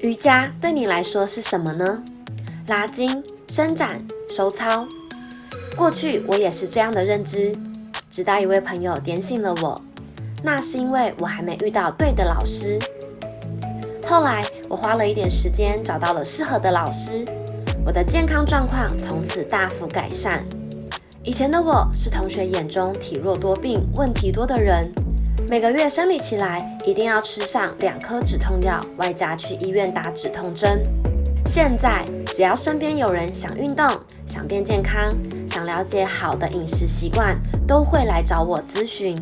瑜伽对你来说是什么呢？拉筋、伸展、收操。过去我也是这样的认知，直到一位朋友点醒了我。那是因为我还没遇到对的老师。后来我花了一点时间找到了适合的老师，我的健康状况从此大幅改善。以前的我是同学眼中体弱多病、问题多的人。每个月生理期来，一定要吃上两颗止痛药，外加去医院打止痛针。现在只要身边有人想运动、想变健康、想了解好的饮食习惯，都会来找我咨询。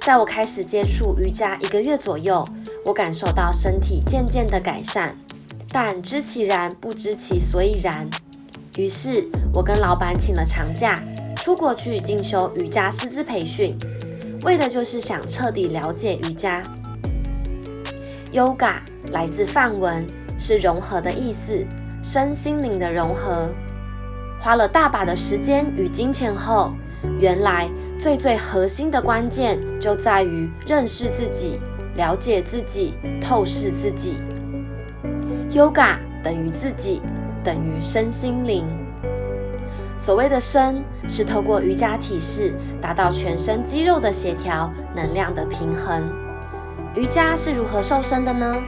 在我开始接触瑜伽一个月左右，我感受到身体渐渐的改善，但知其然不知其所以然。于是，我跟老板请了长假，出国去进修瑜伽师资培训。为的就是想彻底了解瑜伽。Yoga 来自梵文，是融合的意思，身心灵的融合。花了大把的时间与金钱后，原来最最核心的关键就在于认识自己、了解自己、透视自己。Yoga 等于自己，等于身心灵。所谓的身，是透过瑜伽体式达到全身肌肉的协调、能量的平衡。瑜伽是如何瘦身的呢？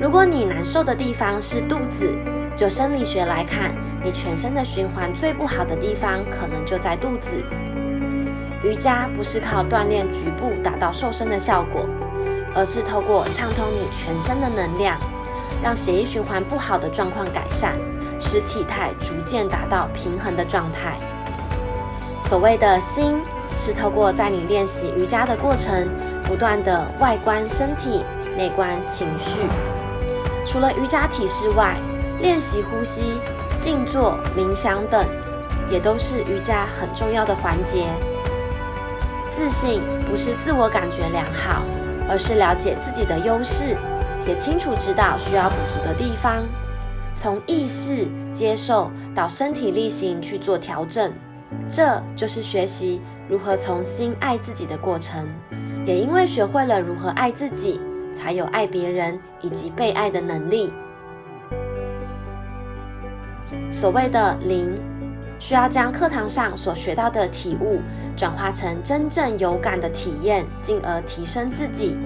如果你难受的地方是肚子，就生理学来看，你全身的循环最不好的地方可能就在肚子。瑜伽不是靠锻炼局部达到瘦身的效果，而是透过畅通你全身的能量，让血液循环不好的状况改善。使体态逐渐达到平衡的状态。所谓的心，是透过在你练习瑜伽的过程，不断的外观身体、内观情绪。除了瑜伽体式外，练习呼吸、静坐、冥想等，也都是瑜伽很重要的环节。自信不是自我感觉良好，而是了解自己的优势，也清楚知道需要补足的地方。从意识接受到身体力行去做调整，这就是学习如何从新爱自己的过程。也因为学会了如何爱自己，才有爱别人以及被爱的能力。所谓的灵，需要将课堂上所学到的体悟转化成真正有感的体验，进而提升自己。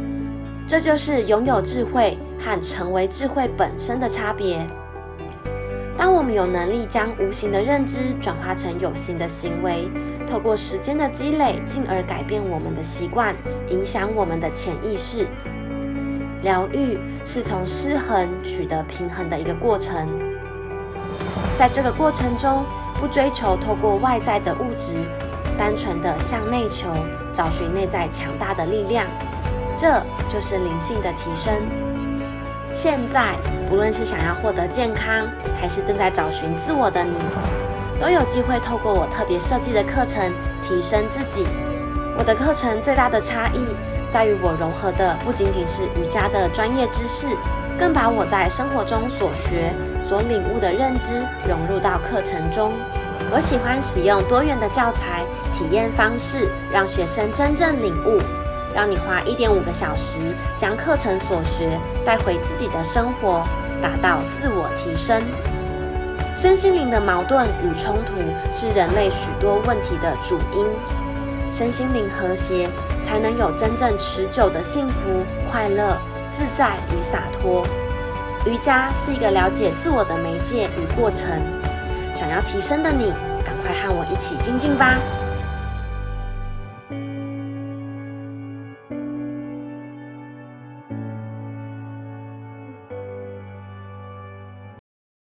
这就是拥有智慧和成为智慧本身的差别。当我们有能力将无形的认知转化成有形的行为，透过时间的积累，进而改变我们的习惯，影响我们的潜意识。疗愈是从失衡取得平衡的一个过程，在这个过程中，不追求透过外在的物质，单纯的向内求，找寻内在强大的力量，这就是灵性的提升。现在，不论是想要获得健康，还是正在找寻自我的你，都有机会透过我特别设计的课程提升自己。我的课程最大的差异在于，我融合的不仅仅是瑜伽的专业知识，更把我在生活中所学、所领悟的认知融入到课程中。我喜欢使用多元的教材体验方式，让学生真正领悟。让你花一点五个小时，将课程所学带回自己的生活，达到自我提升。身心灵的矛盾与冲突是人类许多问题的主因。身心灵和谐，才能有真正持久的幸福、快乐、自在与洒脱。瑜伽是一个了解自我的媒介与过程。想要提升的你，赶快和我一起精进吧！